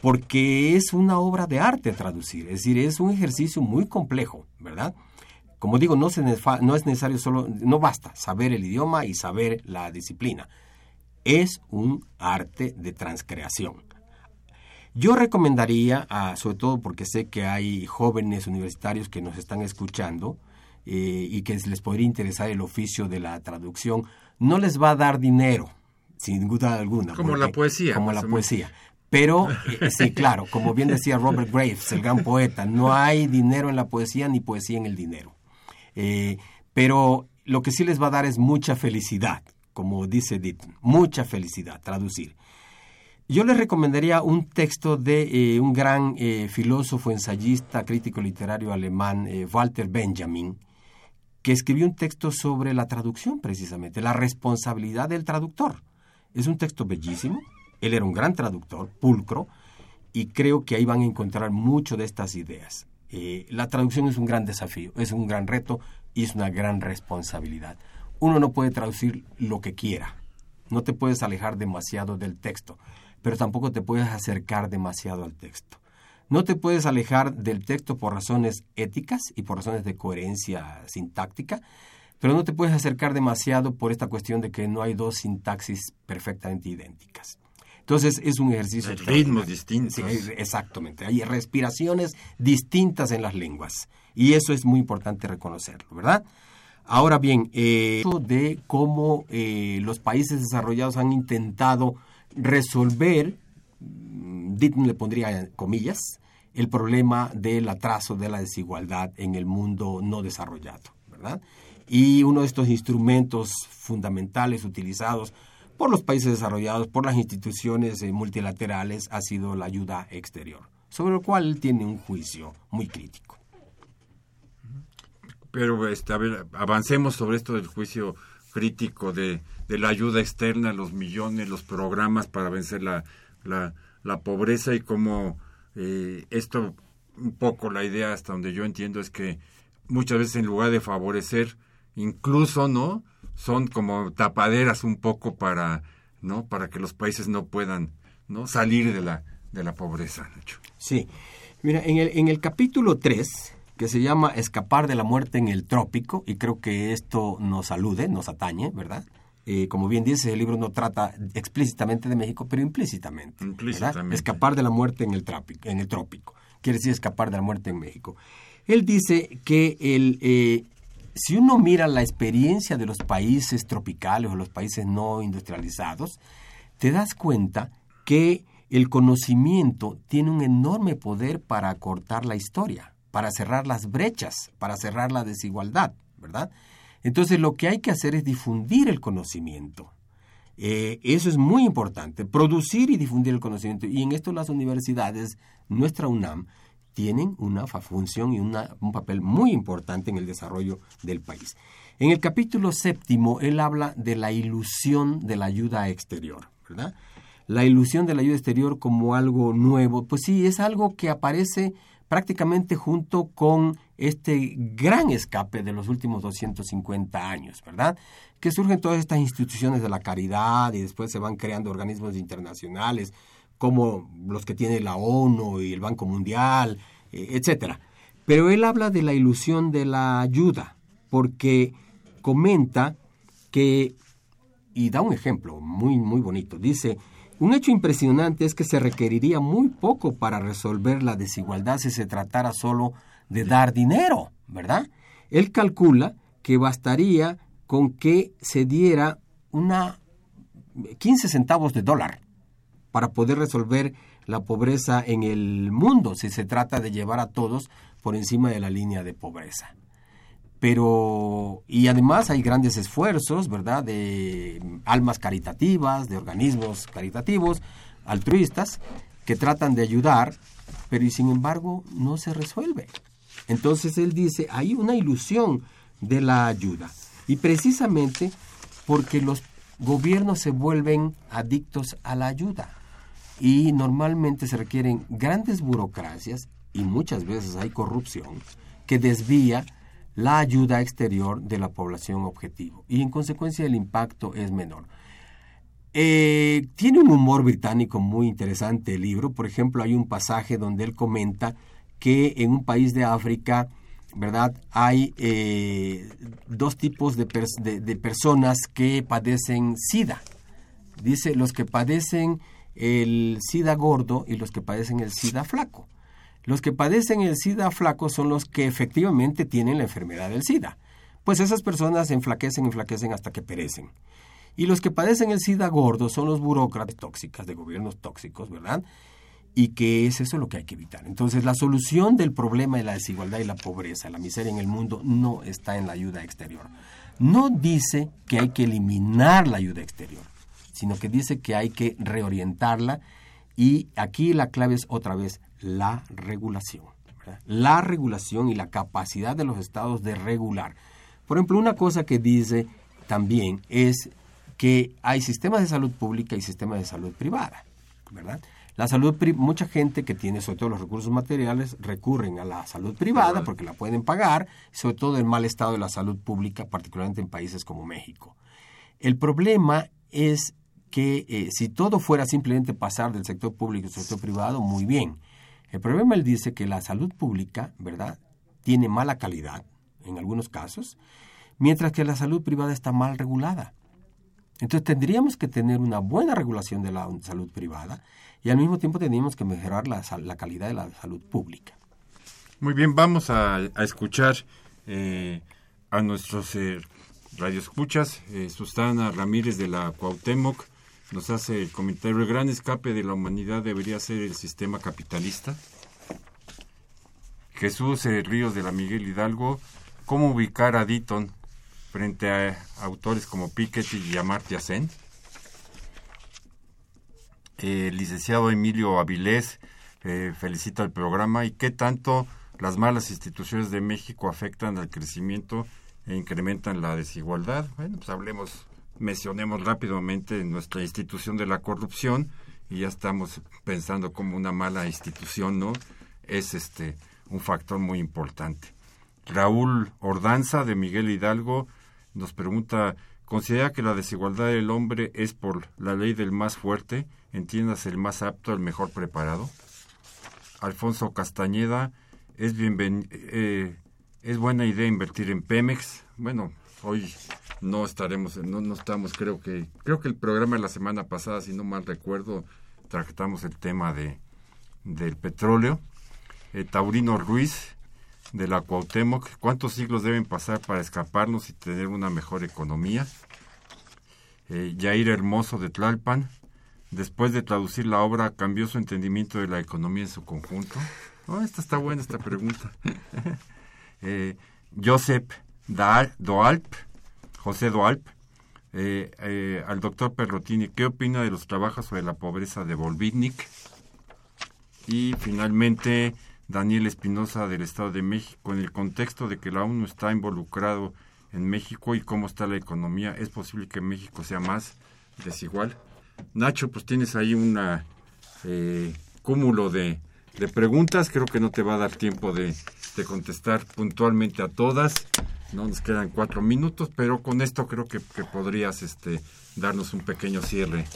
porque es una obra de arte traducir, es decir, es un ejercicio muy complejo, ¿verdad? Como digo, no, no es necesario solo, no basta saber el idioma y saber la disciplina. Es un arte de transcreación. Yo recomendaría, sobre todo porque sé que hay jóvenes universitarios que nos están escuchando eh, y que les podría interesar el oficio de la traducción, no les va a dar dinero, sin duda alguna. Como la poesía. Como la poesía. Pero, (laughs) eh, sí, claro, como bien decía Robert Graves, el gran poeta, no hay dinero en la poesía ni poesía en el dinero. Eh, pero lo que sí les va a dar es mucha felicidad, como dice Edith, mucha felicidad, traducir. Yo les recomendaría un texto de eh, un gran filósofo, ensayista, crítico literario alemán, Walter Benjamin, que escribió un texto sobre la traducción precisamente, la responsabilidad del traductor. Es un texto bellísimo, él era un gran traductor, pulcro, y creo que ahí van a encontrar mucho de estas ideas. la traducción es un gran desafío, es un gran reto y es una gran responsabilidad. Uno no puede traducir lo que quiera, no te puedes alejar demasiado del texto pero tampoco te puedes acercar demasiado al texto. No te puedes alejar del texto por razones éticas y por razones de coherencia sintáctica, pero no te puedes acercar demasiado por esta cuestión de que no hay dos sintaxis perfectamente idénticas. Entonces es un ejercicio... Hay ritmos distintos. Sí, exactamente. Hay respiraciones distintas en las lenguas. Y eso es muy importante reconocerlo, ¿verdad? Ahora bien, eh, de cómo eh, los países desarrollados han intentado resolver, le pondría comillas, el problema del atraso de la desigualdad en el mundo no desarrollado, ¿verdad? Y uno de estos instrumentos fundamentales utilizados por los países desarrollados, por las instituciones eh, multilaterales, ha sido la ayuda exterior, sobre lo cual él tiene un juicio muy crítico. Pero este, avancemos sobre esto del juicio crítico de, la ayuda externa, los millones, los programas para vencer la, la, pobreza y cómo eh, esto, un poco la idea hasta donde yo entiendo es que muchas veces en lugar de favorecer, incluso, ¿no? Son como tapaderas un poco para, ¿no? Para que los países no puedan, ¿no? Salir de la, de la pobreza, Sí. Mira, en el, en el capítulo 3 que se llama Escapar de la muerte en el trópico, y creo que esto nos alude, nos atañe, ¿verdad? Eh, como bien dice, el libro no trata explícitamente de México, pero implícitamente. implícitamente. Escapar de la muerte en el, trópico, en el trópico. Quiere decir escapar de la muerte en México. Él dice que el, eh, si uno mira la experiencia de los países tropicales o los países no industrializados, te das cuenta que el conocimiento tiene un enorme poder para acortar la historia para cerrar las brechas, para cerrar la desigualdad, ¿verdad? Entonces lo que hay que hacer es difundir el conocimiento. Eh, eso es muy importante, producir y difundir el conocimiento. Y en esto las universidades, nuestra UNAM, tienen una función y un papel muy importante en el desarrollo del país. En el capítulo séptimo, él habla de la ilusión de la ayuda exterior. La ilusión de la ayuda exterior como algo nuevo, pues sí, es algo que aparece prácticamente junto con este gran escape de los últimos 250 años, ¿verdad? Que surgen todas estas instituciones de la caridad y después se van creando organismos internacionales como los que tiene la ONU y el Banco Mundial, eh, etcétera. Pero él habla de la ilusión de la ayuda, porque comenta que, y da un ejemplo muy, muy bonito, dice, un hecho impresionante es que se requeriría muy poco para resolver la desigualdad si se tratara solo de dar dinero, ¿verdad? Él calcula que bastaría con que se diera una 15 centavos de dólar para poder resolver la pobreza en el mundo si se trata de llevar a todos por encima de la línea de pobreza pero y además hay grandes esfuerzos, ¿verdad?, de almas caritativas, de organismos caritativos, altruistas, que tratan de ayudar, pero y sin embargo no se resuelve. Entonces él dice, hay una ilusión de la ayuda. Y precisamente porque los gobiernos se vuelven adictos a la ayuda. Y normalmente se requieren grandes burocracias y muchas veces hay corrupción que desvía la ayuda exterior de la población objetivo y en consecuencia el impacto es menor. Eh, tiene un humor británico muy interesante el libro. Por ejemplo, hay un pasaje donde él comenta que en un país de África ¿verdad? Hay eh, dos tipos de, de, personas que padecen SIDA. Dice los que padecen el SIDA gordo y los que padecen el SIDA flaco. Los que padecen el SIDA flaco son los que efectivamente tienen la enfermedad del SIDA. Pues esas personas enflaquecen, enflaquecen hasta que perecen. Y los que padecen el SIDA gordo son los burócratas tóxicas, de gobiernos tóxicos, ¿verdad? Y que es eso lo que hay que evitar. Entonces, la solución del problema de la desigualdad y la pobreza, la miseria en el mundo, no está en la ayuda exterior. No dice que hay que eliminar la ayuda exterior, sino que dice que hay que reorientarla y aquí la clave es otra vez la regulación. La regulación y la capacidad de los estados de regular. Por ejemplo, una cosa que dice también es que hay sistemas de salud pública y sistemas de salud privada, ¿verdad? La salud, mucha gente que tiene sobre todo los recursos materiales recurren a la salud privada porque la pueden pagar, sobre todo el mal estado de la salud pública, particularmente en países como México. El problema es que eh, si todo fuera simplemente pasar del sector público al sector privado, muy bien. El problema él dice que la salud pública, ¿verdad?, tiene mala calidad en algunos casos, mientras que la salud privada está mal regulada. Entonces tendríamos que tener una buena regulación de la salud privada y al mismo tiempo tendríamos que mejorar la, calidad de la salud pública. Muy bien, vamos a, escuchar eh, a nuestros eh, radioescuchas. Eh, Susana Ramírez de la Cuauhtémoc nos hace el comentario. El gran escape de la humanidad debería ser el sistema capitalista. Jesús eh, Ríos de la Miguel Hidalgo, ¿cómo ubicar a Ditton frente a autores como Piketty y Amartya Sen. el licenciado Emilio Avilés eh, felicita el programa y qué tanto las malas instituciones de México afectan al crecimiento e incrementan la desigualdad. Bueno, pues hablemos, mencionemos rápidamente nuestra institución de la corrupción y ya estamos pensando como una mala institución, ¿no? Es este un factor muy importante. Raúl Ordanza de Miguel Hidalgo nos pregunta, ¿considera que la desigualdad del hombre es por la ley del más fuerte, entiendas el más apto, el mejor preparado? Alfonso Castañeda, ¿es, eh, ¿es buena idea invertir en Pemex? Bueno, hoy no estaremos, no, no estamos, creo que, creo que el programa de la semana pasada, si no mal recuerdo, tratamos el tema de del petróleo. Eh, Taurino Ruiz, de la Cuauhtémoc, ¿cuántos siglos deben pasar para escaparnos y tener una mejor economía? Eh, Yair Hermoso de Tlalpan, después de traducir la obra, ¿cambió su entendimiento de la economía en su conjunto? Oh, esta está buena, esta pregunta. (laughs) eh, Josep Doalp, José Doalp, eh, eh, al doctor Perrotini, ¿qué opina de los trabajos sobre la pobreza de Volvitnik? Y finalmente, Daniel Espinosa del Estado de México, en el contexto de que la ONU está involucrado en México y cómo está la economía, ¿es posible que México sea más desigual? Nacho, pues tienes ahí un eh, cúmulo de, preguntas, creo que no te va a dar tiempo de, contestar puntualmente a todas, no nos quedan cuatro minutos, pero con esto creo que, podrías este, darnos un pequeño cierre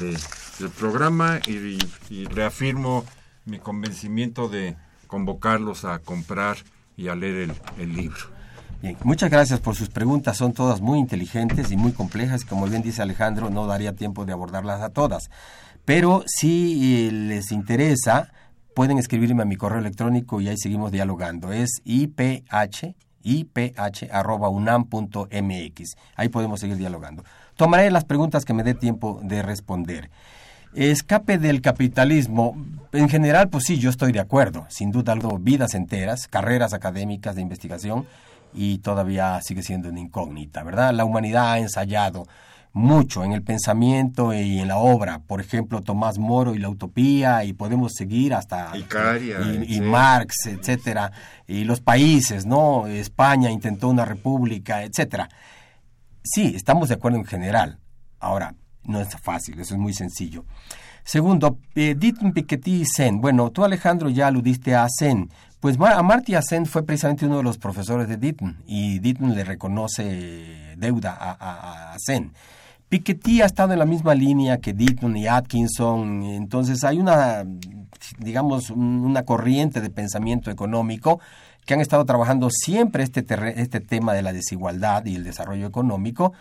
del programa. Y reafirmo mi convencimiento de convocarlos a comprar y a leer el, libro. Bien, muchas gracias por sus preguntas, son todas muy inteligentes y muy complejas, como bien dice Alejandro, no daría tiempo de abordarlas a todas, pero si eh, les interesa, pueden escribirme a mi correo electrónico y ahí seguimos dialogando, es iph iph.unam.mx. Ahí podemos seguir dialogando. Tomaré las preguntas que me dé tiempo de responder. Escape del capitalismo, en general, pues sí, yo estoy de acuerdo. Sin duda algo, vidas enteras, carreras académicas de investigación y todavía sigue siendo una incógnita, ¿verdad? La humanidad ha ensayado mucho en el pensamiento y en la obra. Por ejemplo, Tomás Moro y la utopía, y podemos seguir hasta y, Marx, etcétera, y los países, ¿no? España intentó una república, etcétera. Sí, estamos de acuerdo en general. Ahora, no es fácil, eso es muy sencillo. Segundo, eh, Piketty y Sen. Bueno, tú Alejandro ya aludiste a Sen. Pues Amartya Sen fue precisamente uno de los profesores de Ditton y Ditton le reconoce deuda a, a, Sen. Piketty ha estado en la misma línea que Deaton y Atkinson, entonces hay una, digamos, una corriente de pensamiento económico que han estado trabajando siempre este, este tema de la desigualdad y el desarrollo económico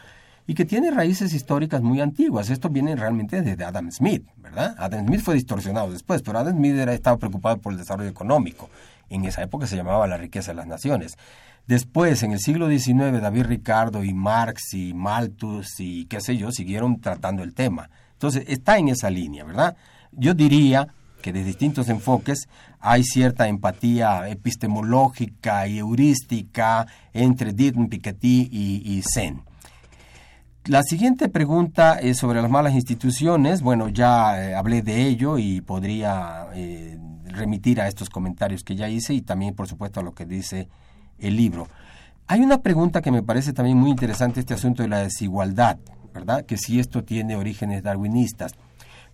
y que tiene raíces históricas muy antiguas. Esto viene realmente desde Adam Smith, ¿verdad? Adam Smith fue distorsionado después, pero Adam Smith era, estaba preocupado por el desarrollo económico. En esa época se llamaba la riqueza de las naciones. Después, en el siglo XIX, David Ricardo y Marx y Malthus y qué sé yo, siguieron tratando el tema. Entonces, está en esa línea, ¿verdad? Yo diría que de distintos enfoques hay cierta empatía epistemológica y heurística entre Dietmar Piketty y, y Sen. La siguiente pregunta es sobre las malas instituciones. Bueno, ya eh, hablé de ello y podría eh, remitir a estos comentarios que ya hice y también, por supuesto, a lo que dice el libro. Hay una pregunta que me parece también muy interesante, este asunto de la desigualdad, ¿verdad? Que si esto tiene orígenes darwinistas.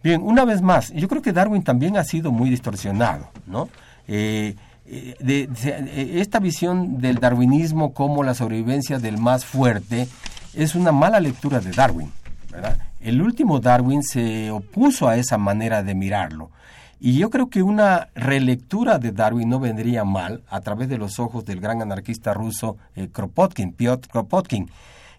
Bien, una vez más, yo creo que Darwin también ha sido muy distorsionado, ¿no? Eh, de, esta visión del darwinismo como la sobrevivencia del más fuerte es una mala lectura de Darwin. El último Darwin se opuso a esa manera de mirarlo. Y yo creo que una relectura de Darwin no vendría mal a través de los ojos del gran anarquista ruso Kropotkin, Piotr Kropotkin,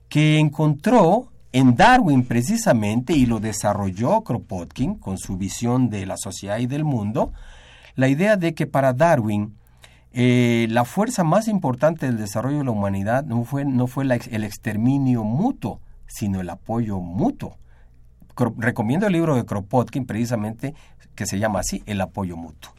que encontró en Darwin precisamente, y lo desarrolló Kropotkin con su visión de la sociedad y del mundo, la idea de que para Darwin eh, la fuerza más importante del desarrollo de la humanidad no fue, no fue el exterminio mutuo, sino el apoyo mutuo. recomiendo el libro de Kropotkin precisamente que se llama así, El apoyo mutuo.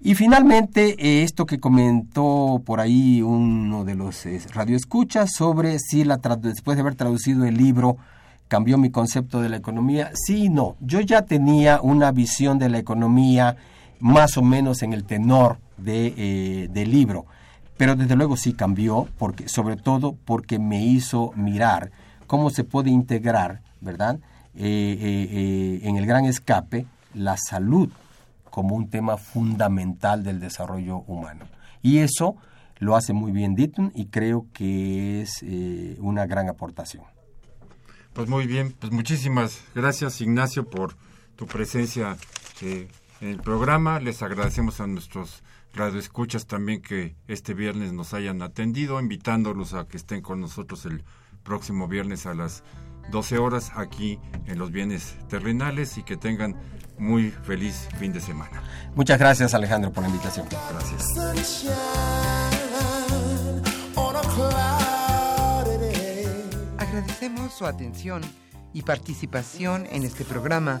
Y finalmente, eh, esto que comentó por ahí uno de los eh, radioescuchas sobre si la después de haber traducido el libro cambió mi concepto de la economía. Sí y no. Yo ya tenía una visión de la economía más o menos en el tenor de, eh, del libro, pero desde luego sí cambió, porque, sobre todo porque me hizo mirar cómo se puede integrar, ¿verdad?, en el gran escape la salud como un tema fundamental del desarrollo humano. Y eso lo hace muy bien Ditton y creo que es eh, una gran aportación. Pues muy bien, pues muchísimas gracias Ignacio por tu presencia eh, en el programa. Les agradecemos a nuestros radioescuchas también que este viernes nos hayan atendido, invitándolos a que estén con nosotros el próximo viernes a las 12 horas aquí en los bienes terrenales y que tengan muy feliz fin de semana. Muchas gracias Alejandro por la invitación. Gracias. Agradecemos su atención y participación en este programa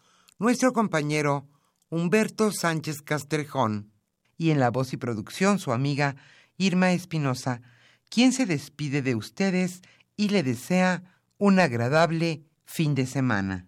nuestro compañero Humberto Sánchez Castrejón y en la voz y producción su amiga Irma Espinosa, quien se despide de ustedes y le desea un agradable fin de semana.